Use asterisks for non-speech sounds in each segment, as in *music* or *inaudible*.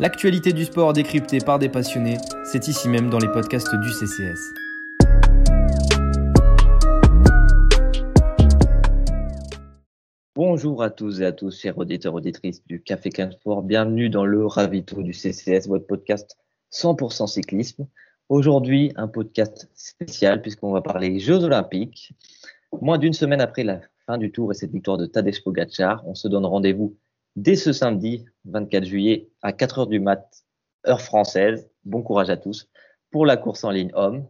L'actualité du sport décryptée par des passionnés, c'est ici même dans les podcasts du CCS. Bonjour à tous et à tous, chers auditeurs auditrices du Café Sport. Bienvenue dans le Ravito du CCS, votre podcast 100% cyclisme. Aujourd'hui, un podcast spécial puisqu'on va parler Jeux Olympiques. Moins d'une semaine après la fin du tour et cette victoire de Tadej Pogacar, on se donne rendez-vous dès ce samedi 24 juillet à 4 heures du mat, heure française. Bon courage à tous pour la course en ligne homme.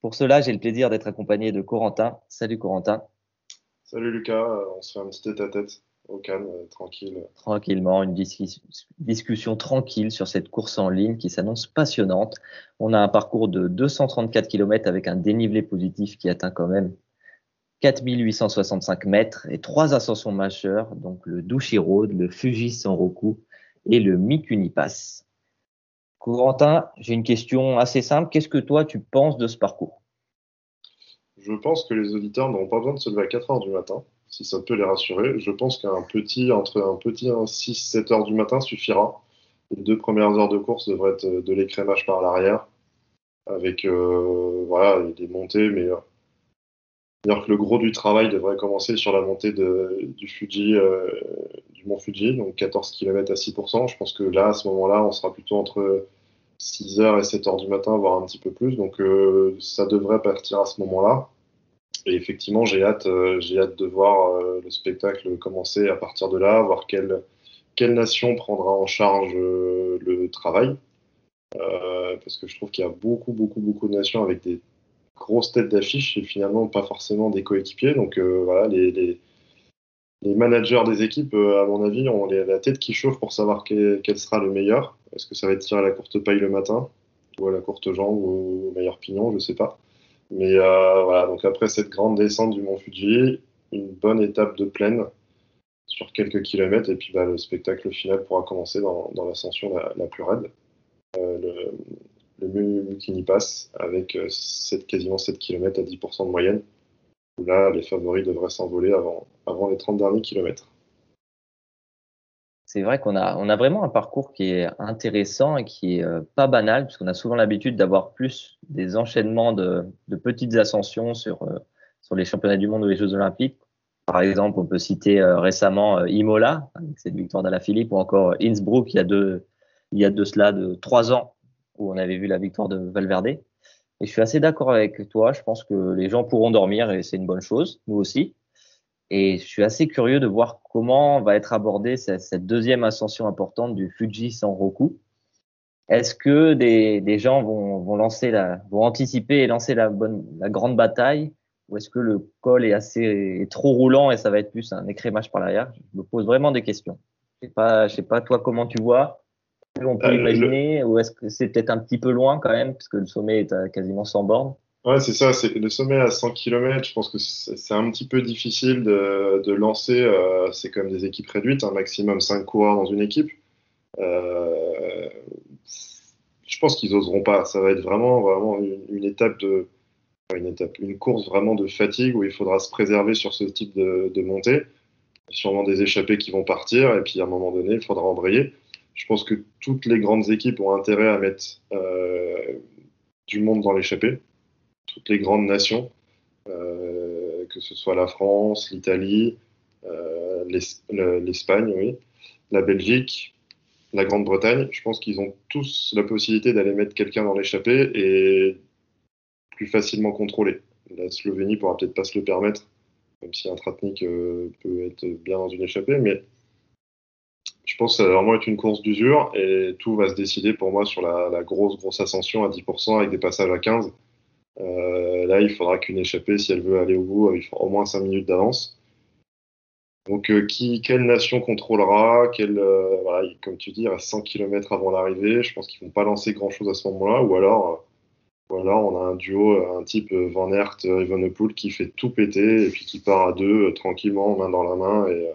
Pour cela, j'ai le plaisir d'être accompagné de Corentin. Salut Corentin. Salut Lucas, on se fait un petit tête à tête au calme, euh, tranquille. Tranquillement, une discussion tranquille sur cette course en ligne qui s'annonce passionnante. On a un parcours de 234 km avec un dénivelé positif qui atteint quand même 4865 mètres et trois ascensions majeures, donc le Douchi Road, le Fuji Sanroku et le Mikuni Pass. Corentin, j'ai une question assez simple. Qu'est-ce que toi tu penses de ce parcours? Je pense que les auditeurs n'auront pas besoin de se lever à 4 heures du matin, si ça peut les rassurer. Je pense qu'un petit, entre un petit 6-7 heures du matin suffira. Les deux premières heures de course devraient être de l'écrémage par l'arrière, avec euh, voilà, des montées, mais euh, c'est-à-dire que le gros du travail devrait commencer sur la montée du Fuji, euh, du mont Fuji, donc 14 km à 6%. Je pense que là, à ce moment-là, on sera plutôt entre 6h et 7h du matin, voire un petit peu plus. Donc euh, ça devrait partir à ce moment-là. Et effectivement, j'ai hâte, euh, j'ai hâte de voir le spectacle commencer à partir de là, voir quelle, quelle nation prendra en charge le travail. parce que je trouve qu'il y a beaucoup, beaucoup, beaucoup de nations avec des grosse tête d'affiche et finalement pas forcément des coéquipiers. Donc euh, voilà, les, managers des équipes, euh, à mon avis, ont la tête qui chauffe pour savoir quel, sera le meilleur. Est-ce que ça va être tiré à la courte paille le matin ou à la courte jambe ou au meilleur pignon, je sais pas. Mais euh, voilà, donc après cette grande descente du Mont Fuji, une bonne étape de plaine sur quelques kilomètres et puis bah, le spectacle final pourra commencer dans, l'ascension la, plus raide. Le qui passe avec 7, euh, quasiment 7 km à 10% de moyenne. Là, les favoris devraient s'envoler avant, les 30 derniers kilomètres. C'est vrai qu'on a, vraiment un parcours qui est intéressant et qui est euh, pas banal, puisqu'on a souvent l'habitude d'avoir plus des enchaînements de, petites ascensions sur, euh, sur les championnats du monde ou les Jeux Olympiques. Par exemple, on peut citer récemment Imola, avec cette victoire d'Alaphilippe, ou encore Innsbruck il y a deux, il y a de cela de trois ans, où on avait vu la victoire de Valverde. Et je suis assez d'accord avec toi. Je pense que les gens pourront dormir et c'est une bonne chose, nous aussi. Et je suis assez curieux de voir comment va être abordée cette, deuxième ascension importante du Fuji Sanroku. Est-ce que des, des gens vont, vont, lancer la, vont anticiper et lancer la, bonne, la grande bataille? Ou est-ce que le col est assez est trop roulant et ça va être plus un écrémage par l'arrière? Je me pose vraiment des questions. Je sais pas, je sais pas toi comment tu vois? On peut imaginer Ou est-ce que c'est peut-être un petit peu loin quand même, puisque le sommet est à quasiment 100 bornes Ouais, c'est ça. C'est le sommet à 100 km. Je pense que c'est un petit peu difficile de, de lancer. Euh, c'est comme des équipes réduites, un maximum 5 coureurs dans une équipe. Euh, je pense qu'ils oseront pas. Ça va être vraiment, vraiment une, étape de, une étape, une course vraiment de fatigue où il faudra se préserver sur ce type de, de montée. Sûrement des échappées qui vont partir et puis à un moment donné, il faudra embrayer je pense que toutes les grandes équipes ont intérêt à mettre euh, du monde dans l'échappée, toutes les grandes nations, euh, que ce soit la France, l'Italie, euh, l'Espagne, oui, la Belgique, la Grande-Bretagne. Je pense qu'ils ont tous la possibilité d'aller mettre quelqu'un dans l'échappée et plus facilement contrôler. La Slovénie pourra peut-être pas se le permettre, même si un Tratnik peut être bien dans une échappée, mais je pense que ça va vraiment être une course d'usure et tout va se décider pour moi sur la, grosse, grosse ascension à 10% avec des passages à 15. Euh, là, il faudra qu'une échappée, si elle veut aller au bout, il faudra au moins 5 minutes d'avance. Donc, euh, quelle nation contrôlera euh, Comme tu dis, à 100 km avant l'arrivée. Je pense qu'ils ne vont pas lancer grand-chose à ce moment-là. Ou alors, ou alors, on a un duo, un type Van Aert, Evenepoel qui fait tout péter et puis qui part à deux tranquillement, main dans la main. Et,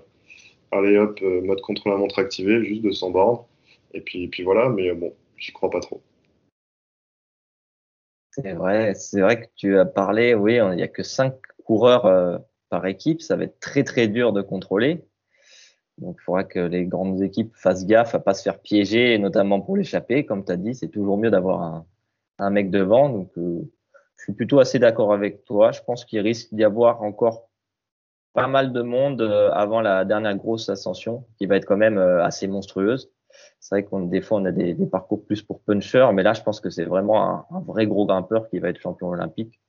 allez hop, euh, mode contre-la-montre activé, juste de 100 bornes. Et puis, puis voilà, mais euh, bon, j'y crois pas trop. C'est vrai, c'est vrai que tu as parlé, oui, il n'y a que 5 coureurs euh, par équipe, ça va être très très dur de contrôler. Donc, il faudra que les grandes équipes fassent gaffe à pas se faire piéger, notamment pour l'échapper. Comme tu as dit, c'est toujours mieux d'avoir un, mec devant. Donc, je suis plutôt assez d'accord avec toi. Je pense qu'il risque d'y avoir encore pas mal de monde euh, avant la dernière grosse ascension, qui va être quand même euh, assez monstrueuse. C'est vrai qu'on des fois on a des, des, parcours plus pour puncher, mais là je pense que c'est vraiment un, un, vrai gros grimpeur qui va être champion olympique.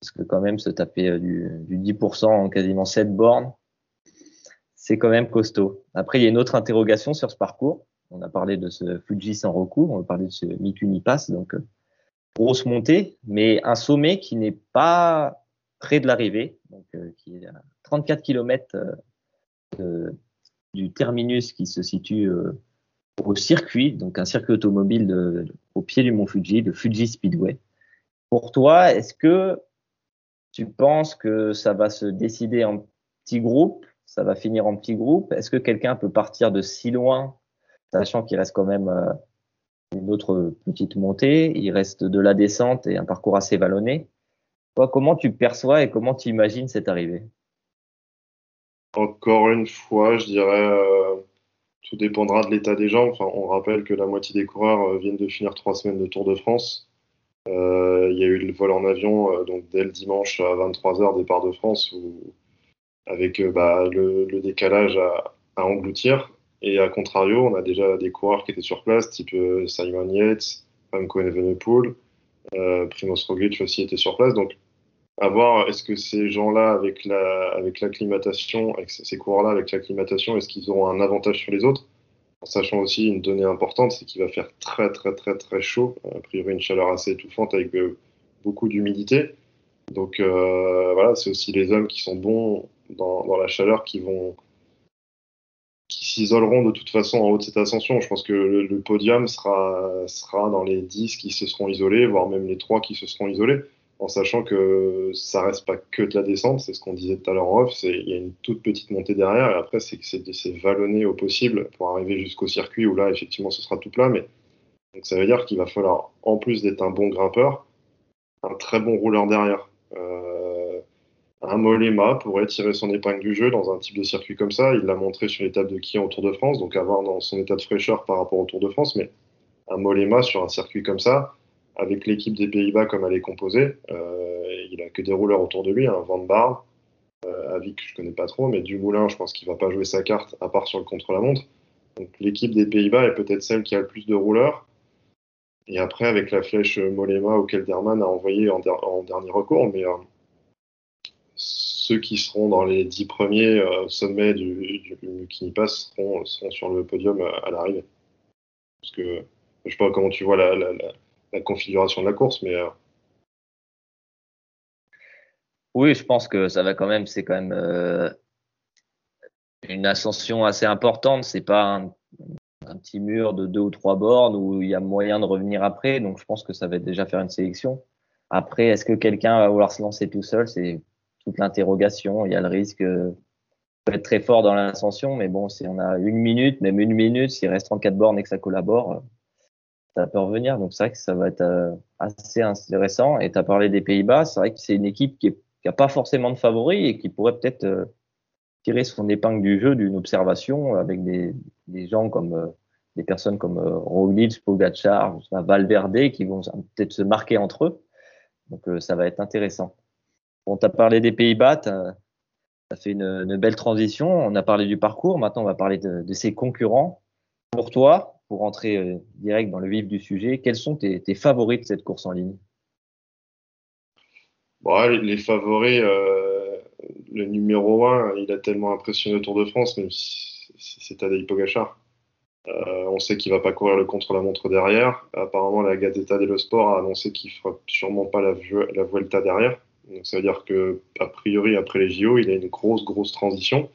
Parce que quand même se taper du, du 10% en quasiment 7 bornes, c'est quand même costaud. Après, il y a une autre interrogation sur ce parcours. On a parlé de ce Fuji sans recours, on a parlé de ce Mikuni Pass, donc euh, grosse montée, mais un sommet qui n'est pas près de l'arrivée, donc euh, qui est 34 km euh, du terminus qui se situe au circuit, donc un circuit automobile au pied du mont Fuji, le Fuji Speedway. Pour toi, est-ce que tu penses que ça va se décider en petits groupes ça va finir en petit groupe? Est-ce que quelqu'un peut partir de si loin, sachant qu'il reste quand même euh, une autre petite montée, il reste de la descente et un parcours assez vallonné? Toi, comment tu perçois et comment tu imagines cette arrivée? Encore une fois, je dirais, euh, tout dépendra de l'état des gens. Enfin, on rappelle que la moitié des coureurs euh, viennent de finir trois semaines de Tour de France. Euh, il y a eu le vol en avion, donc dès le dimanche à 23h, départ de France, où avec bah, le, décalage à, à, engloutir. Et à contrario, on a déjà des coureurs qui étaient sur place, type Simon Yates, Remco Evenepoel, Primoz Roglic aussi était sur place. Donc, à voir, est-ce que ces gens-là, avec la, avec l'acclimatation, avec ces coureurs-là, avec l'acclimatation, est-ce qu'ils auront un avantage sur les autres? En sachant aussi une donnée importante, c'est qu'il va faire très, très, très, très chaud. A priori, une chaleur assez étouffante avec euh, beaucoup d'humidité. Donc, euh, voilà, c'est aussi les hommes qui sont bons dans, la chaleur qui vont qui s'isoleront de toute façon en haut de cette ascension. Je pense que le, le, podium sera, sera dans les 10 qui se seront isolés, voire même les 3 qui se seront isolés, en sachant que ça reste pas que de la descente, c'est ce qu'on disait tout à l'heure en off, il y a une toute petite montée derrière, et après c'est vallonné au possible pour arriver jusqu'au circuit où là effectivement ce sera tout plat, mais donc ça veut dire qu'il va falloir, en plus d'être un bon grimpeur, un très bon rouleur derrière. Euh, un Molema pourrait tirer son épingle du jeu dans un type de circuit comme ça. Il l'a montré sur l'étape de qui en Tour de France, donc avoir dans son état de fraîcheur par rapport au Tour de France. Mais un Molema sur un circuit comme ça, avec l'équipe des Pays-Bas comme elle est composée, euh, il a que des rouleurs autour de lui, hein, Van Baar, euh, Avic je connais pas trop, mais Dumoulin, je pense qu'il va pas jouer sa carte à part sur le contre-la-montre. Donc l'équipe des Pays-Bas est peut-être celle qui a le plus de rouleurs. Et après, avec la flèche Molema auquel Derman a envoyé en, der en dernier recours, mais euh, ceux qui seront dans les dix premiers sommets du, du, du Kinipass seront, sur le podium à, l'arrivée. Parce que je sais pas comment tu vois la, la configuration de la course, mais euh... oui, je pense que ça va quand même. C'est quand même euh, une ascension assez importante. C'est pas un, petit mur de deux ou trois bornes où il y a moyen de revenir après. Donc, je pense que ça va déjà faire une sélection. Après, est-ce que quelqu'un va vouloir se lancer tout seul? C'est toute l'interrogation. Il y a le risque de être très fort dans l'ascension, mais bon, si on a une minute, même une minute, s'il reste 34 bornes et que ça collabore, ça peut revenir. Donc c'est vrai que ça va être assez intéressant. Et tu as parlé des Pays-Bas, c'est vrai que c'est une équipe qui n'a pas forcément de favoris et qui pourrait peut-être euh, tirer son épingle du jeu d'une observation avec des, des gens comme euh, des personnes comme euh, Roglic, Pogacar, Valverde qui vont peut-être se marquer entre eux. Donc ça va être intéressant. Bon, tu as parlé des Pays-Bas, tu as, fait une, une, belle transition. On a parlé du parcours, maintenant on va parler de, de ses concurrents. Pour toi, pour rentrer euh, direct dans le vif du sujet, quels sont tes, favoris de cette course en ligne? Bon, les, favoris, euh, le numéro 1, il a tellement impressionné le Tour de France, même si c'est Tadej Pogacar. Euh, on sait qu'il va pas courir le contre-la-montre derrière. Apparemment, la Gazzetta dello Sport a annoncé qu'il fera sûrement pas la, Vuelta derrière. Donc ça veut dire que a priori après les JO, il a une grosse grosse transition.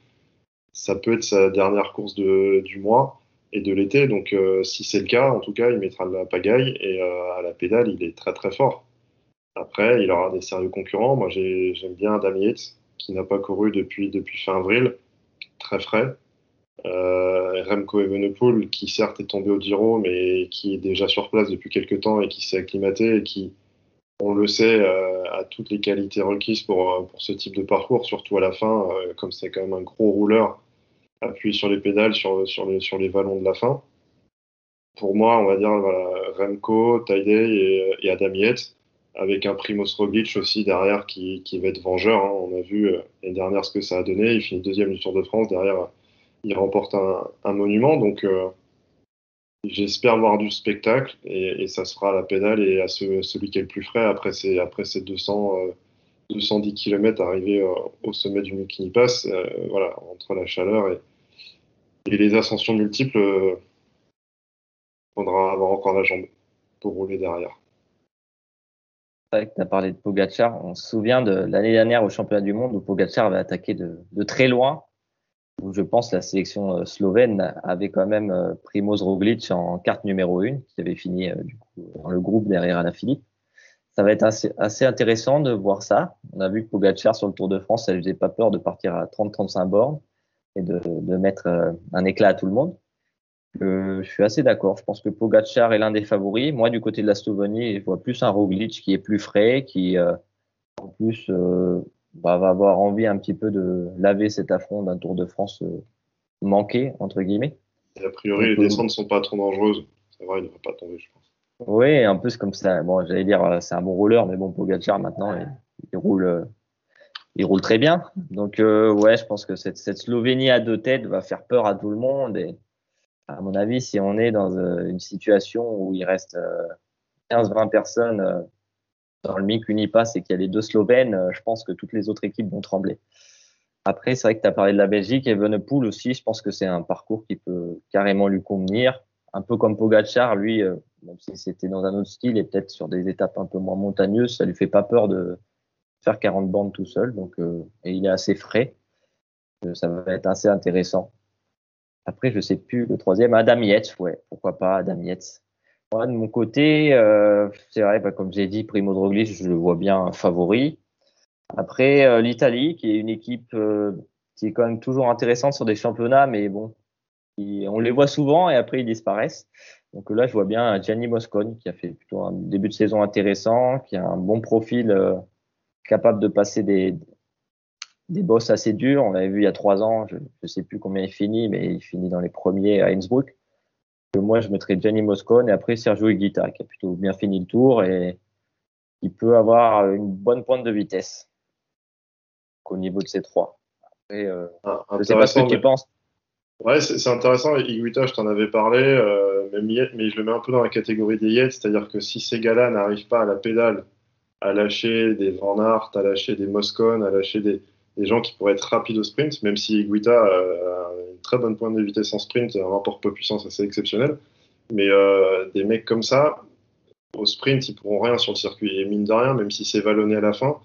Ça peut être sa dernière course du mois et de l'été. Donc euh, si c'est le cas, en tout cas, il mettra de la pagaille et euh, à la pédale, il est très très fort. Après, il aura des sérieux concurrents. Moi, j'aime bien Adam Yates qui n'a pas couru depuis fin avril, très frais. Euh, Remco Evenepoel qui certes est tombé au Giro, mais qui est déjà sur place depuis quelques temps et qui s'est acclimaté et qui on le sait, a toutes les qualités requises pour, pour ce type de parcours, surtout à la fin, comme c'est quand même un gros rouleur. Appuyer sur les pédales, sur, sur, les, sur les vallons de la fin. Pour moi, on va dire Remco, Taidei et, et Adam Yates, avec un Primoz Roglic aussi derrière qui, qui va être vengeur. Hein. On a vu euh, l'année dernière ce que ça a donné. Il finit deuxième du Tour de France. Derrière, il remporte un, monument. Donc, euh, j'espère voir du spectacle et, ça sera à la pédale et à ce, celui qui est le plus frais après ces, après ces 200, euh, 210 km arrivé euh, au sommet du Mukini Pass. Euh, voilà, entre la chaleur et, les ascensions multiples, il faudra avoir encore la jambe pour rouler derrière tu as parlé de Pogachar. On se souvient de l'année dernière au championnat du monde où Pogachar avait attaqué de, très loin, où je pense la sélection euh, slovène avait quand même euh, Primoz Roglic en carte numéro une, qui avait fini euh, dans le groupe derrière Alaphilippe. Ça va être assez, assez, intéressant de voir ça. On a vu que Pogachar sur le Tour de France, ça ne faisait pas peur de partir à 30-35 bornes et de, de mettre un éclat à tout le monde. Euh, je suis assez d'accord. Je pense que Pogacar est l'un des favoris. Moi, du côté de la Slovénie, je vois plus un Roglic qui est plus frais, qui euh, en plus euh, bah, va avoir envie un petit peu de laver cet affront d'un Tour de France euh, manqué entre guillemets. Et a priori, les descentes sont pas trop dangereuses. C'est vrai, il ne va pas tomber, je pense. Oui, un peu comme ça. Bon, j'allais dire, c'est un bon rouleur, mais bon, Pogacar maintenant, il, roule. il roule très bien. Donc, ouais, je pense que cette, cette Slovénie à deux têtes va faire peur à tout le monde. Et, à mon avis, si on est dans euh, une situation où il reste 15-20 euh, personnes euh, dans le MIC Unipass et qu'il y a les deux Slovènes, je pense que toutes les autres équipes vont trembler. Après, c'est vrai que tu as parlé de la Belgique et Venepool aussi. Je pense que c'est un parcours qui peut carrément lui convenir. Un peu comme Pogachar, lui, même si c'était dans un autre style et peut-être sur des étapes un peu moins montagneuses, ça lui fait pas peur de faire 40 bandes tout seul. Donc, et il est assez frais. ça va être assez intéressant. Après, je sais plus le troisième, Adam Yates, ouais, pourquoi pas Adam Yates. Moi, de mon côté, euh, c'est vrai, bah, comme j'ai dit, Primo Roglic, je le vois bien favori. Après, euh, l'Italie, qui est une équipe euh, qui est quand même toujours intéressante sur des championnats, mais bon, on les voit souvent et après ils disparaissent. Donc là, je vois bien Gianni Moscone qui a fait plutôt un début de saison intéressant, qui a un bon profil capable de passer des, des boss assez durs. On l'avait vu il y a trois ans, je ne sais plus combien il finit, mais il finit dans les premiers à Innsbruck. moi, je mettrais Gianni Moscone et après Sergio Higuita, qui a plutôt bien fini le tour et qui peut avoir une bonne pointe de vitesse au niveau de ces trois. Après, euh, ah, je sais pas ce que tu penses. Ouais, c'est intéressant. Higuita, je t'en avais parlé, euh, mais je le mets un peu dans la catégorie des Yates, c'est-à-dire que si ces gars-là n'arrivent pas à la pédale à lâcher des Van Aert, à lâcher des Moscone, à lâcher des, gens qui pourraient être rapides au sprint, même si Guita a une très bonne pointe de vitesse en sprint, un rapport poids-puissance assez exceptionnel. Mais euh, des mecs comme ça, au sprint, ils pourront rien sur le circuit. Et mine de rien, même si c'est vallonné à la fin,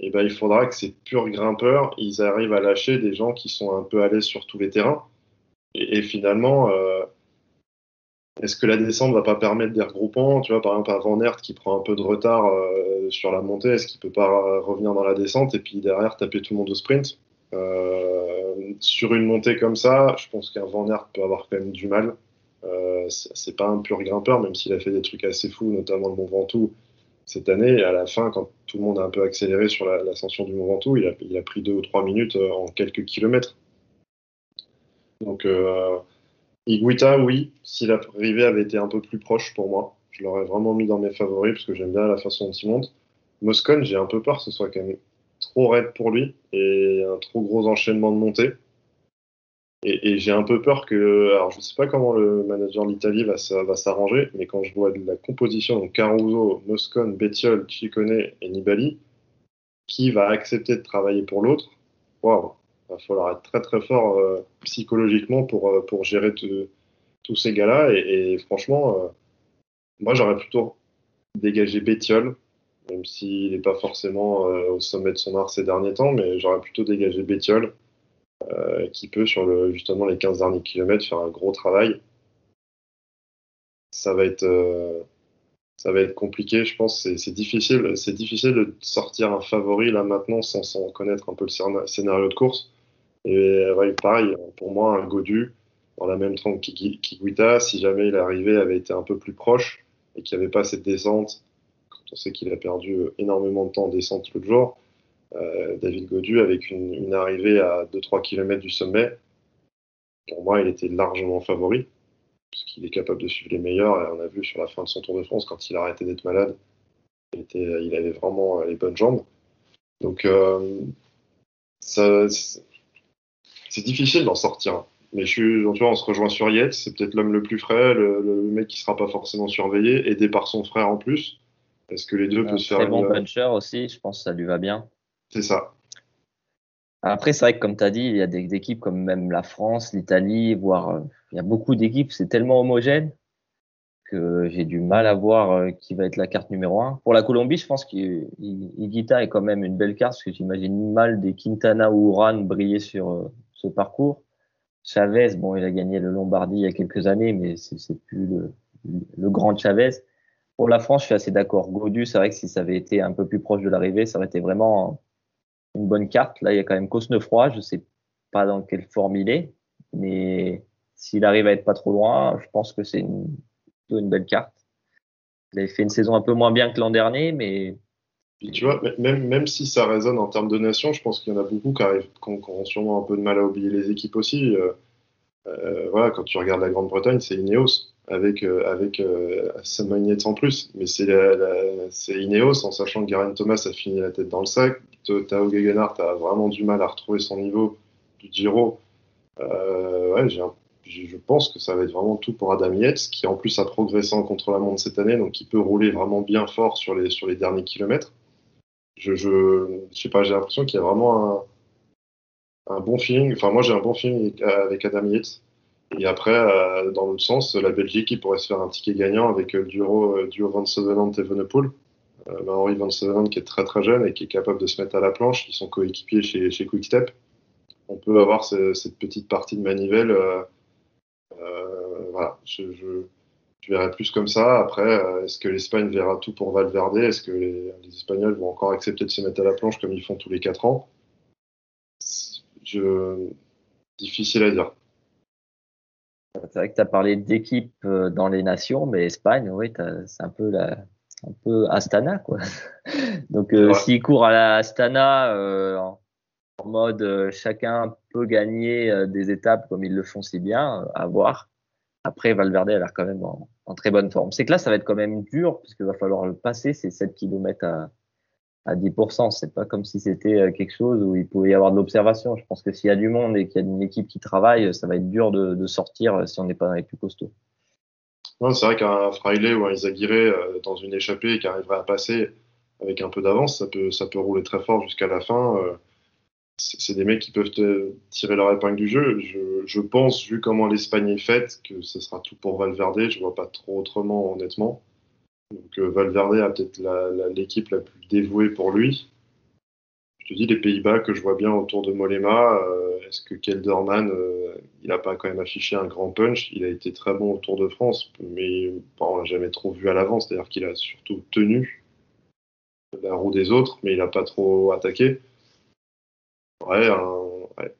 eh ben, il faudra que ces purs grimpeurs, ils arrivent à lâcher des gens qui sont un peu l'aise sur tous les terrains. Et, finalement, euh, est-ce que la descente va pas permettre des regroupements Tu vois, par exemple, un Van Aert qui prend un peu de retard euh, sur la montée, est-ce qu'il peut pas revenir dans la descente et puis derrière taper tout le monde au sprint? Euh, Sur une montée comme ça, je pense qu'un Van Aert peut avoir quand même du mal. Euh, c'est pas un pur grimpeur, même s'il a fait des trucs assez fous, notamment le Mont Ventoux cette année. À la fin, quand tout le monde a un peu accéléré sur l'ascension du Mont Ventoux, il a, il a, pris deux ou trois minutes en quelques kilomètres. Donc euh, Iguita, oui, si l'arrivée avait été un peu plus proche pour moi, je l'aurais vraiment mis dans mes favoris parce que j'aime bien la façon dont il monte. Moscone, j'ai un peu peur que ce soit quand même trop raide pour lui et un trop gros enchaînement de montée. Et, j'ai un peu peur que, alors je ne sais pas comment le manager de l'Italie va, va s'arranger, mais quand je vois la composition, donc Caruso, Moscone, Bettiol, Ciccone et Nibali, qui va accepter de travailler pour l'autre, waouh, il va falloir être très très fort euh, psychologiquement pour, euh, pour gérer tous ces gars-là. Et, franchement, euh, moi j'aurais plutôt dégagé Bétiol, même s'il n'est pas forcément au sommet de son art ces derniers temps, mais j'aurais plutôt dégagé Bétiol, qui peut sur justement les 15 derniers kilomètres faire un gros travail. Ça va être ça va être compliqué, je pense. C'est difficile, c'est difficile de sortir un favori là maintenant sans, sans connaître un peu le scénario de course. Et ouais, pareil, pour moi, un Godu, dans la même trempe qu'Iguita, si jamais il arrivait, avait été un peu plus proche et qu'il n'y avait pas cette descente, quand on sait qu'il a perdu énormément de temps en descente l'autre jour, euh, David Godu, avec une, arrivée à 2-3 km du sommet, pour moi, il était largement favori, parce qu'il est capable de suivre les meilleurs. Et on a vu sur la fin de son Tour de France, quand il a arrêté d'être malade, il, était, il avait vraiment les bonnes jambes. Donc, euh, c'est difficile d'en sortir. Mais je suis, tu vois, on se rejoint sur Yates, c'est peut-être l'homme le plus frais, le, mec qui sera pas forcément surveillé, aidé par son frère en plus. Est-ce que les deux peuvent se faire Très bon puncher aussi, je pense que ça lui va bien. C'est ça. Après, c'est vrai que comme tu as dit, il y a des équipes comme même la France, l'Italie, voire euh, il y a beaucoup d'équipes, c'est tellement homogène que j'ai du mal à voir euh, qui va être la carte numéro un. Pour la Colombie, je pense qu'Iguita est quand même une belle carte parce que j'imagine mal des Quintana ou Uran briller sur euh, parcours. Chavez, bon, il a gagné le Lombardie il y a quelques années, mais c'est plus le, grand Chavez. Pour la France, je suis assez d'accord. Godu, c'est vrai que si ça avait été un peu plus proche de l'arrivée, ça aurait été vraiment une bonne carte. Là, il y a quand même Cosnefroy. Je sais pas dans quelle forme il est, mais s'il arrive à être pas trop loin, je pense que c'est une, une belle carte. Il avait fait une saison un peu moins bien que l'an dernier, mais. Tu vois, même, même si ça résonne en termes de nation, je pense qu'il y en a beaucoup qui, arrivent, qui, ont, sûrement un peu de mal à oublier les équipes aussi. Euh, euh, voilà, quand tu regardes la Grande-Bretagne, c'est Ineos avec, euh, avec euh, en plus. Mais c'est Ineos en sachant que Garen Thomas a fini la tête dans le sac. Tao Gegenhardt a vraiment du mal à retrouver son niveau du Giro. Ouais, j'ai je pense que ça va être vraiment tout pour Adam Yates, qui en plus a progressé en contre-la-montre cette année, donc qui peut rouler vraiment bien fort sur les, sur les derniers kilomètres. Je, je, sais pas, j'ai l'impression qu'il y a vraiment un, un, bon feeling. Enfin, moi, j'ai un bon feeling avec Adam Yates. Et après, euh, dans l'autre sens, la Belgique, il pourrait se faire un ticket gagnant avec le duo, euh, duo Van Sevenant et Venepool. Euh, Henri Van Sevenant qui est très très jeune et qui est capable de se mettre à la planche. Ils sont coéquipiers chez, chez Quickstep. On peut avoir cette petite partie de manivelle. Euh, euh, voilà, je, je, je, verrai plus comme ça. Après, euh, est-ce que l'Espagne verra tout pour Valverde? Est-ce que les, Espagnols vont encore accepter de se mettre à la planche comme ils font tous les 4 ans? Je... Difficile à dire. C'est vrai que tu as parlé d'équipe euh, dans les nations, mais Espagne, oui, c'est un peu la, un peu Astana, quoi. *laughs* Donc, euh, s'il court à la Astana euh, en, mode chacun peut gagner des étapes comme ils le font si bien, à voir. Après, Valverde a l'air quand même en, en, très bonne forme. C'est que là, ça va être quand même dur, puisqu'il va falloir le passer, ces 7 km à, à 10%. C'est pas comme si c'était euh, quelque chose où il pouvait y avoir de l'observation. Je pense que s'il y a du monde et qu'il y a une équipe qui travaille, ça va être dur de, de sortir euh, si on n'est pas dans les plus costauds. Non, c'est vrai qu'un Fraile ou un Isaguirre euh, dans une échappée qui arriverait à passer avec un peu d'avance, ça peut, ça peut rouler très fort jusqu'à la fin. C'est des mecs qui peuvent tirer leur épingle du jeu. Je, pense, vu comment l'Espagne est faite, que ce sera tout pour Valverde. Je vois pas trop autrement, honnêtement. Donc euh, Valverde a peut-être l'équipe la, plus dévouée pour lui. Je te dis les Pays-Bas que je vois bien autour de Molema. Euh, est-ce que Kelderman, euh, il n'a pas quand même affiché un grand punch? Il a été très bon au Tour de France, mais on l'a jamais trop vu à l'avance. C'est-à-dire qu'il a surtout tenu la roue des autres, mais il n'a pas trop attaqué. Ouais,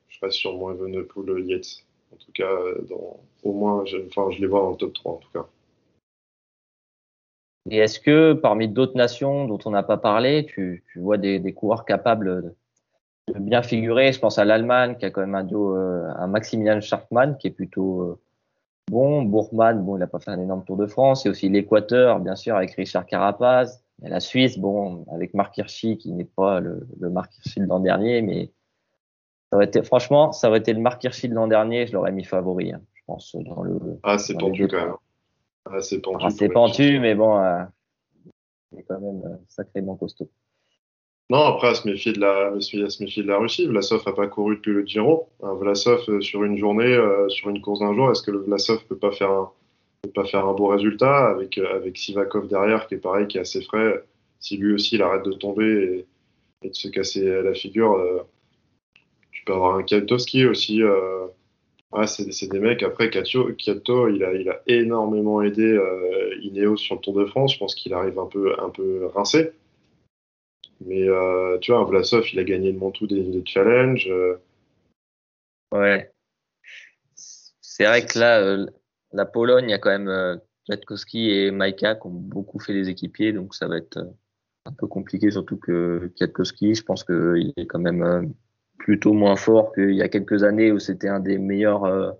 je reste sur moins Evenepoel Yates. En tout cas, dans, au moins, enfin, je les vois dans le top 3 en tout cas. Et est-ce que parmi d'autres nations dont on n'a pas parlé, tu, vois des, coureurs capables de, bien figurer? Je pense à l'Allemagne qui a quand même un duo, euh, un Maximilian Schartmann qui est plutôt euh, bon. Bourgman, bon, il n'a pas fait un énorme Tour de France. A aussi l'Équateur, bien sûr, avec Richard Carapaz. La Suisse, bon, avec Marc Hirschi qui n'est pas le, le Marc Hirschi de l'an dernier, mais ça aurait été, franchement, ça aurait été le Marc Hirschi de l'an dernier, je l'aurais mis favori, hein, je pense, dans le. Ah, c'est pendu quand même. Ah, c'est pentu. Ah, pentu, mais bon, euh, c'est quand même euh, sacrément costaud. Non, après, à se méfier de la, à se méfier de la Russie. Vlasov n'a pas couru depuis le Giro. Vlasov, euh, sur une journée, euh, sur une course d'un jour, est-ce que le Vlasov peut pas faire un, peut pas faire un beau résultat avec, avec Sivakov derrière, qui est pareil, qui est assez frais. Si lui aussi, il arrête de tomber et, de se casser la figure, peux avoir un Kwiatkowski aussi. Ouais, c'est des mecs. Après, Kato, il, a, il a énormément aidé euh, Ineos sur le Tour de France. Je pense qu'il arrive un peu, un peu rincé. Mais euh, tu vois, Vlasov, il a gagné le Mantoux des, des challenges. Euh. Ouais. C'est vrai que là, euh, la Pologne, il y a quand même euh, Kwiatkowski et Maika qui ont beaucoup fait les équipiers. Donc ça va être un peu compliqué, surtout que Kwiatkowski, je pense qu'il est quand même plutôt moins fort qu'il y a quelques années où c'était un des meilleurs euh,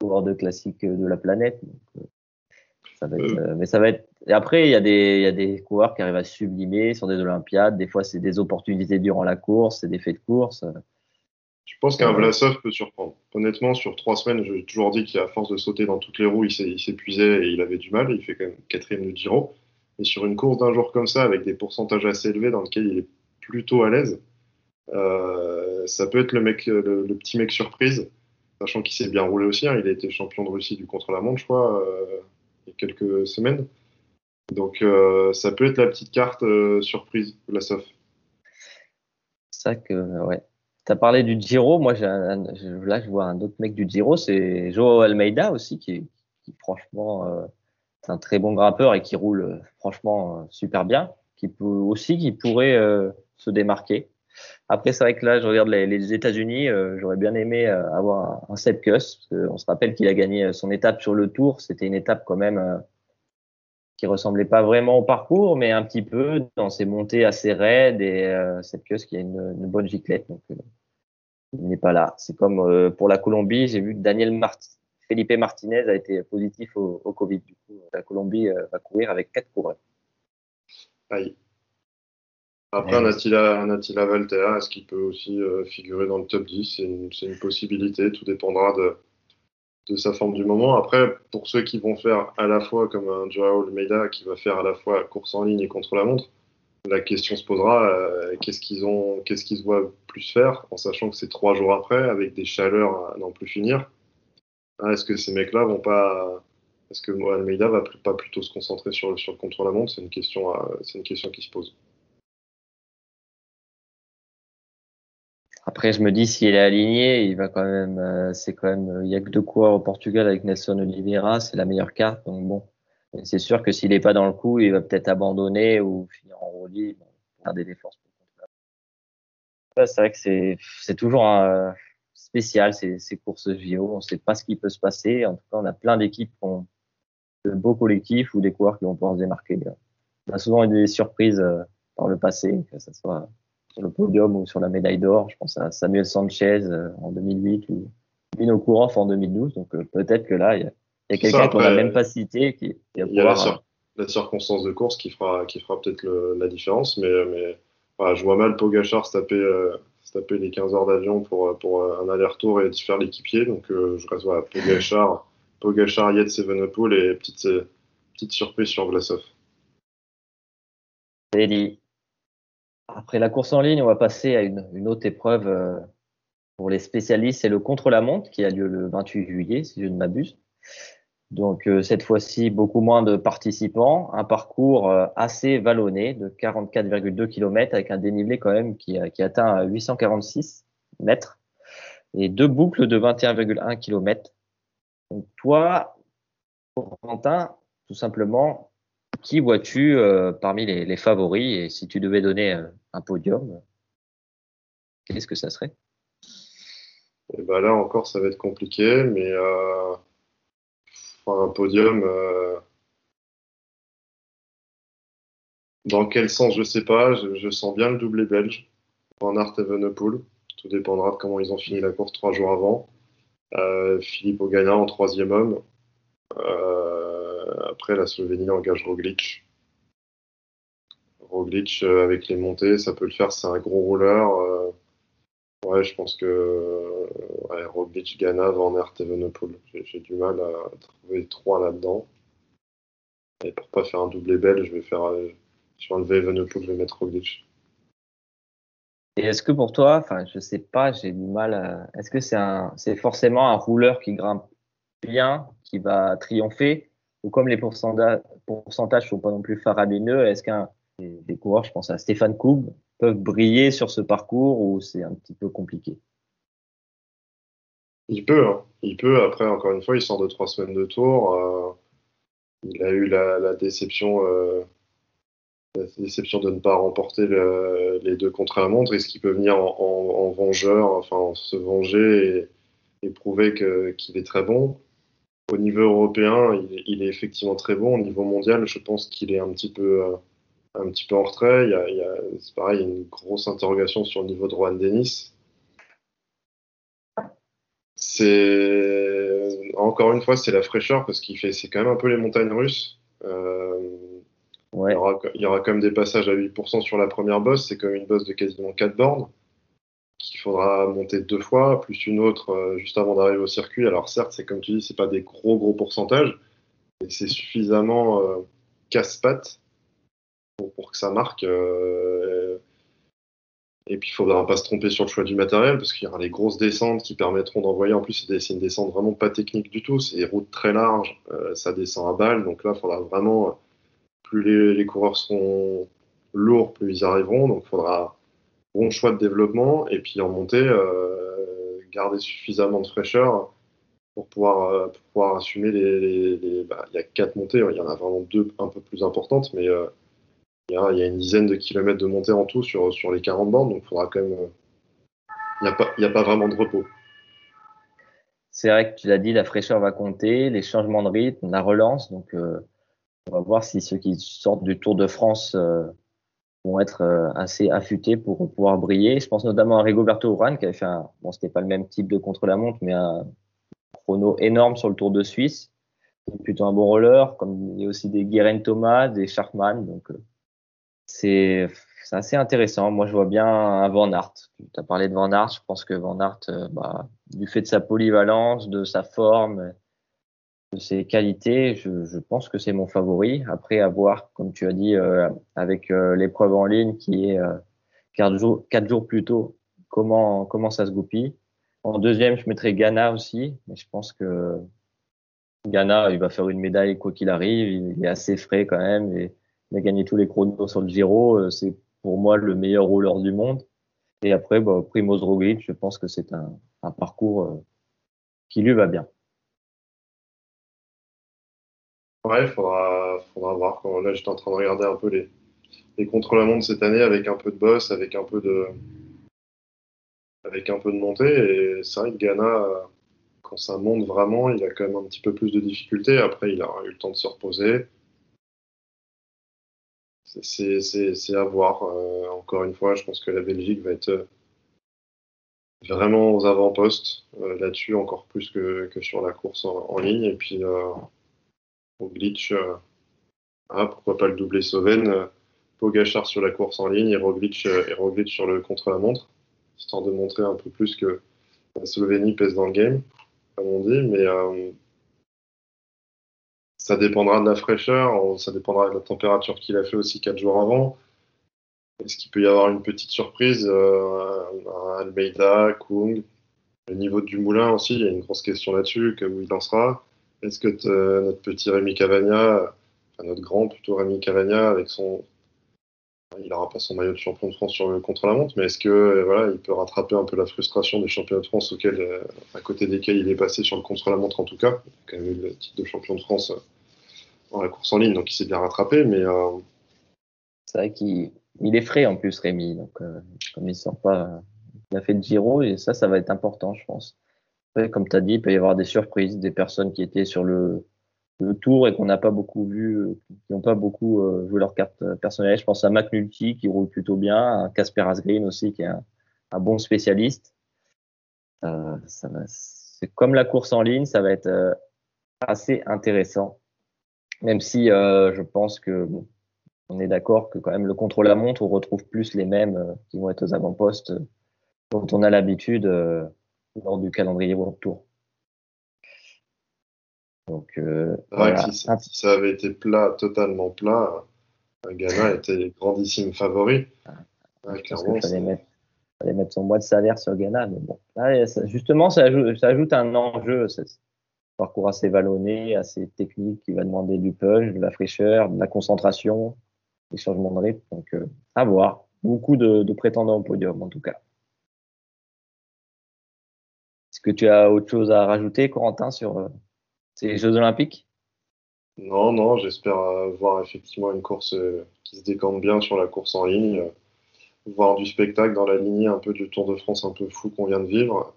coureur de classique de la planète. ça va être, mais ça va être. Et après, il y, a des, il y a des coureurs qui arrivent à sublimer sur des Olympiades. Des fois, c'est des opportunités durant la course, c'est des faits de course. Je pense qu'un Vlasov peut surprendre. Honnêtement, sur trois semaines, j'ai toujours dit qu'à force de sauter dans toutes les roues, il s'épuisait et il avait du mal. Il fait quand même quatrième du Giro. Et sur une course d'un jour comme ça, avec des pourcentages assez élevés dans lesquels il est plutôt à l'aise, euh, ça peut être le, mec, le, petit mec surprise, sachant qu'il s'est bien roulé aussi. Hein. Il a été champion de Russie du contre-la-montre, je crois, euh, il y a quelques semaines. Donc euh, ça peut être la petite carte surprise, la SOF. Ça que, ouais. Tu as parlé du Giro. Moi, là, je vois un autre mec du Giro, c'est Joao Almeida aussi, qui, qui franchement c'est un très bon grimpeur et qui roule euh, franchement euh, super bien, qui peut aussi qui pourrait euh, se démarquer. Après, c'est vrai que là, je regarde les, États-Unis. J'aurais bien aimé avoir un, un on se rappelle qu'il a gagné son étape sur le Tour. C'était une étape quand même qui ressemblait pas vraiment au parcours, mais un petit peu dans ses montées assez raides. Et euh, Seb qui a une, bonne giclette, donc il n'est pas là. C'est comme pour la Colombie. J'ai vu que Daniel Felipe Martinez a été positif au, Covid. Du coup, la Colombie euh, va courir avec quatre coureurs. Après, un Attila, un Attila Valtea, est-ce qu'il peut aussi euh, figurer dans le top 10 C'est une, possibilité, tout dépendra de, de, sa forme du moment. Après, pour ceux qui vont faire à la fois comme un Joao Almeida qui va faire à la fois course en ligne et contre la montre, la question se posera euh, qu'est-ce qu'ils ont, qu'est-ce qu'ils voient plus faire, en sachant que c'est trois jours après, avec des chaleurs à n'en plus finir. Ah, est-ce que ces mecs-là vont pas. Est-ce que Almeida va pas plutôt se concentrer sur, sur le contre-la-montre C'est une, question c'est une question qui se pose. Après, je me dis, s'il est aligné, il va quand même. Euh, c'est quand même. Il y a que deux coureurs au Portugal avec Nelson Oliveira, c'est la meilleure carte. Donc bon, c'est sûr que s'il n'est pas dans le coup, il va peut-être abandonner ou finir en roulis, bon, garder des contre C'est vrai que c'est toujours un spécial ces, ces courses JO. On ne sait pas ce qui peut se passer. En tout cas, on a plein d'équipes qui ont de beaux collectifs ou des coureurs qui vont pouvoir se démarquer. On a souvent eu des surprises euh, par le passé, que ce soit sur le podium ou sur la médaille d'or. Je pense à Samuel Sanchez euh, en 2008 ou Pino Kourov en 2012. Donc euh, peut-être que là, il y a, quelqu'un qu'on n'a même pas cité qui, qui va pouvoir. La, circonstance de course qui fera, qui fera peut-être la différence, mais, mais je vois mal Pogachar se taper se taper les 15 heures d'avion pour, pour un aller-retour et faire l'équipier. Donc euh, je reste voilà, Pogachar, Pogachar, Yates, Evenepoel et petite, petite surprise sur Vlasov. dit. Après la course en ligne, on va passer à une, une autre épreuve euh, pour les spécialistes, c'est le contre-la-montre qui a lieu le 28 juillet, si je ne m'abuse. Donc euh, cette fois-ci, beaucoup moins de participants, un parcours euh, assez vallonné de 44,2 km avec un dénivelé quand même qui, qui atteint 846 mètres et deux boucles de 21,1 km. Donc toi, Quentin, tout simplement, qui vois-tu euh, parmi les, favoris? Et si tu devais donner un podium, qu'est-ce que ça serait? Et eh ben là encore, ça va être compliqué, mais euh, un podium. Euh, dans quel sens, je sais pas. Je, sens bien le doublé belge. en Art Evenepoel. Tout dépendra de comment ils ont fini la course trois jours avant. Euh, Philippe Ogana en troisième homme. Euh, après, la Slovénie engage Roglic. Roglic avec les montées, ça peut le faire. C'est un gros rouleur. Ouais, je pense que ouais, Roglic, Ghana, Van Aert, Evenepoel. J'ai du mal à trouver trois là-dedans. Et pour pas faire un doublé belge, je vais faire euh, sur un Evenepoel, je vais mettre Roglic. Et est-ce que pour toi, enfin, je sais pas, j'ai du mal à... Est-ce que c'est un, c'est forcément un rouleur qui grimpe bien, qui va triompher, ou comme les pourcentages, sont pas non plus faramineux, est-ce qu'un des coureurs, je pense à Stéphane Koub, peuvent briller sur ce parcours ou c'est un petit peu compliqué? Il peut, hein. il peut. Après, encore une fois, il sort de trois semaines de tour. Euh, il a eu la, déception, euh, déception de ne pas remporter les deux contre la montre. Est-ce qu'il peut venir en, vengeur, enfin se venger et, prouver qu'il est très bon? Au niveau européen, il, il, est effectivement très bon. Au niveau mondial, je pense qu'il est un petit peu euh, un petit peu en retrait. Il y a, il y a c'est pareil, il y a une grosse interrogation sur le niveau de Juan Denis. C'est encore une fois, c'est la fraîcheur parce qu'il fait, c'est quand même un peu les montagnes russes. Ouais. Il, y aura, il y aura quand même des passages à 8% sur la première bosse. C'est quand même une bosse de quasiment 4 bornes qu'il faudra monter deux fois, plus une autre euh, juste avant d'arriver au circuit. Alors certes, c'est comme tu dis, c'est pas des gros gros pourcentages, mais c'est suffisamment euh, casse-pattes pour, pour, que ça marque. Euh, et puis il faudra pas se tromper sur le choix du matériel parce qu'il y aura les grosses descentes qui permettront d'envoyer. En plus, c'est une descente vraiment pas technique du tout. C'est des routes très larges, ça descend à balle. Donc là, il faudra vraiment plus les, les, coureurs seront lourds, plus ils arriveront. Donc il faudra bon choix de développement et puis en montée, euh, garder suffisamment de fraîcheur pour pouvoir, euh, pour pouvoir assumer les. bah, il y a quatre montées, il y en a vraiment deux un peu plus importantes, mais euh, il, y a, une dizaine de kilomètres de montée en tout sur, sur les 40 bandes, donc il faudra quand même. il n'y a, pas, a pas vraiment de repos. C'est vrai que tu l'as dit, la fraîcheur va compter, les changements de rythme, la relance. Donc, on va voir si ceux qui sortent du Tour de France vont être euh, assez affûtés pour pouvoir briller. Je pense notamment à Rigoberto Urán qui avait fait un, bon, c'était pas le même type de contre-la-montre, mais un chrono énorme sur le Tour de Suisse. C'est plutôt un bon roller, comme il y a aussi des Guérin Thomas, des Sharkman. Donc, euh, c'est, c'est assez intéressant. Moi, je vois bien un Van Aert. Tu as parlé de Van Aert. Je pense que Van Aert, euh, bah, du fait de sa polyvalence, de sa forme, de ses qualités, je, pense que c'est mon favori. Après, à voir, comme tu as dit, euh, avec euh, l'épreuve en ligne qui est euh, quatre, jours, quatre jours plus tôt, comment, comment ça se goupille. En deuxième, je mettrais Ghana aussi, mais je pense que Ghana, il va faire une médaille quoi qu'il arrive. Il est assez frais quand même et il a gagné tous les chronos sur le Giro. C'est pour moi le meilleur rouleur du monde. Et après, bah, Primoz Roglic, je pense que c'est un parcours qui lui va bien. Ouais, il faudra, faudra voir. Là, j'étais en train de regarder un peu les, les contre-la-montre cette année avec un peu de boss, avec un peu de, avec un peu de montée. Et c'est vrai que Ghana, quand ça monte vraiment, il a quand même un petit peu plus de difficultés. Après, il a eu le temps de se reposer. C'est à voir. Euh, encore une fois, je pense que la Belgique va être vraiment aux avant-postes euh, là-dessus, encore plus que, que, sur la course en, ligne. Et puis, euh, Roglic, euh, ah, pourquoi pas le doubler Sauven, euh, Pogachar sur la course en ligne euh, et Roglic sur le contre-la-montre, histoire de montrer un peu plus que la Slovénie pèse dans le game, comme on dit, mais ça dépendra de la fraîcheur, ça dépendra de la température qu'il a fait aussi quatre jours avant. Est-ce qu'il peut y avoir une petite surprise euh, Almeida, Kung, le niveau du moulin aussi, il y a une grosse question là-dessus, où il lancera. Est-ce que notre petit Rémi Cavagna, notre grand plutôt Rémi Cavagna, avec son, il n'aura pas son maillot de champion de France sur le contre-la-montre, mais est-ce que voilà, il peut rattraper un peu la frustration des championnats de France auxquels, à côté desquels il est passé sur le contre-la-montre en tout cas, il a quand même eu le titre de champion de France dans la course en ligne, donc il s'est bien rattrapé, mais euh... c'est vrai qu'il il est frais en plus Rémi, donc euh, comme il sort pas, il a fait le Giro et ça, ça va être important, je pense. Comme tu as dit, il peut y avoir des surprises, des personnes qui étaient sur le, tour et qu'on n'a pas beaucoup vu, qui n'ont pas beaucoup euh, joué leur carte personnelle. Je pense à McNulty qui roule plutôt bien, à Casper Asgreen aussi qui est un, bon spécialiste. Euh, c'est comme la course en ligne, ça va être euh, assez intéressant. Même si euh, je pense que on est d'accord que quand même le contrôle à montre, on retrouve plus les mêmes euh, qui vont être aux avant-postes dont on a l'habitude euh, lors du calendrier World Tour. Donc, euh, voilà. si, si, ça avait été plat, totalement plat, Ghana *laughs* était grandissime favori. Ah, ouais, clairement, il fallait mettre, fallait mettre, son mois de salaire sur Ghana, mais bon, là, ça, justement, ça ajoute, ça ajoute, un enjeu. C'est un parcours assez vallonné, assez technique, qui va demander du punch, de la fraîcheur, de la concentration, des changements de rythme. Donc, euh, à voir. Beaucoup de, de prétendants au podium, en tout cas. Est-ce que tu as autre chose à rajouter, Corentin, sur euh, ces Jeux Olympiques? Non, non, j'espère euh, voir effectivement une course euh, qui se décante bien sur la course en ligne, voir du spectacle dans la lignée un peu du Tour de France un peu fou qu'on vient de vivre.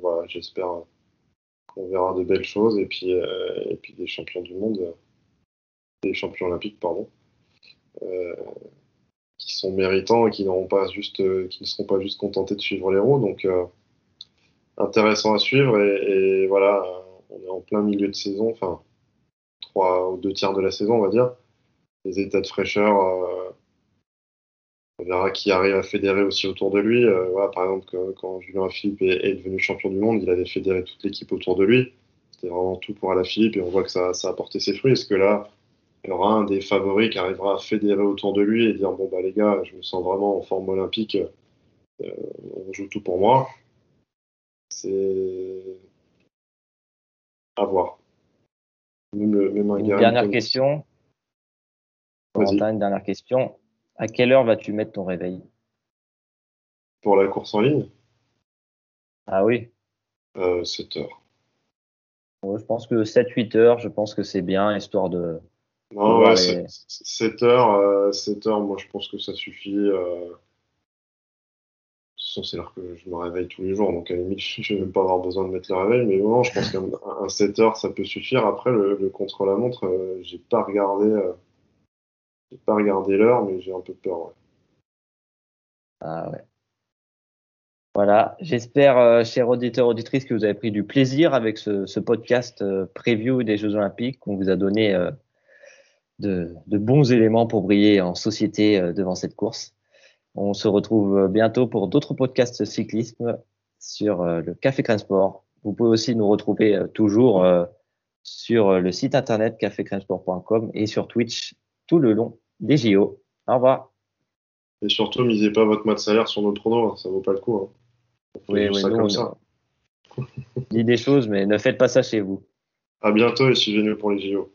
Voilà, j'espère qu'on verra de belles choses et puis, et puis des champions du monde, des champions olympiques, pardon. qui sont méritants et qui n'auront pas juste, qui ne seront pas juste contentés de suivre les roues. Donc, intéressant à suivre et, voilà on est en plein milieu de saison, enfin, trois ou deux tiers de la saison, on va dire. Les états de fraîcheur, euh, on verra qui arrive à fédérer aussi autour de lui. Voilà, par exemple, quand, Julien Philippe est, devenu champion du monde, il avait fédéré toute l'équipe autour de lui. C'était vraiment tout pour Alaphilippe et on voit que ça, ça a porté ses fruits. Est-ce que là, il y aura un des favoris qui arrivera à fédérer autour de lui et dire bon bah les gars, je me sens vraiment en forme olympique, euh, on joue tout pour moi. C'est à voir. une dernière question. une dernière question. À quelle heure vas-tu mettre ton réveil? Pour la course en ligne? Ah oui. 7 euh, heures. je pense que 7-8 heures, je pense que c'est bien, histoire de, non, ouais, 7 heures, 7 euh, heures, moi je pense que ça suffit. Euh... De toute façon, c'est l'heure que je me réveille tous les jours, donc à la limite, *laughs* je vais même pas avoir besoin de mettre le réveil, mais non, je pense *laughs* qu'un 7 heures, ça peut suffire. Après, le, contre-la-montre, euh, j'ai pas regardé, euh, j'ai pas regardé l'heure, mais j'ai un peu peur. Ouais. Ah ouais. Voilà, j'espère, euh, chers auditeurs, auditrices, que vous avez pris du plaisir avec ce, ce podcast preview des Jeux Olympiques qu'on vous a donné de, bons éléments pour briller en société euh, devant cette course. On se retrouve bientôt pour d'autres podcasts cyclisme sur euh, le Café Crème Sport. Vous pouvez aussi nous retrouver euh, toujours sur le site internet cafécrèmesport.com et sur Twitch tout le long des JO. Au revoir. Et surtout, misez pas votre mois de salaire sur nos pronos, hein, ça vaut pas le coup. Hein. Oui, oui, nous, comme ça. *laughs* dit des choses, mais ne faites pas ça chez vous. À bientôt et suivez-nous pour les JO.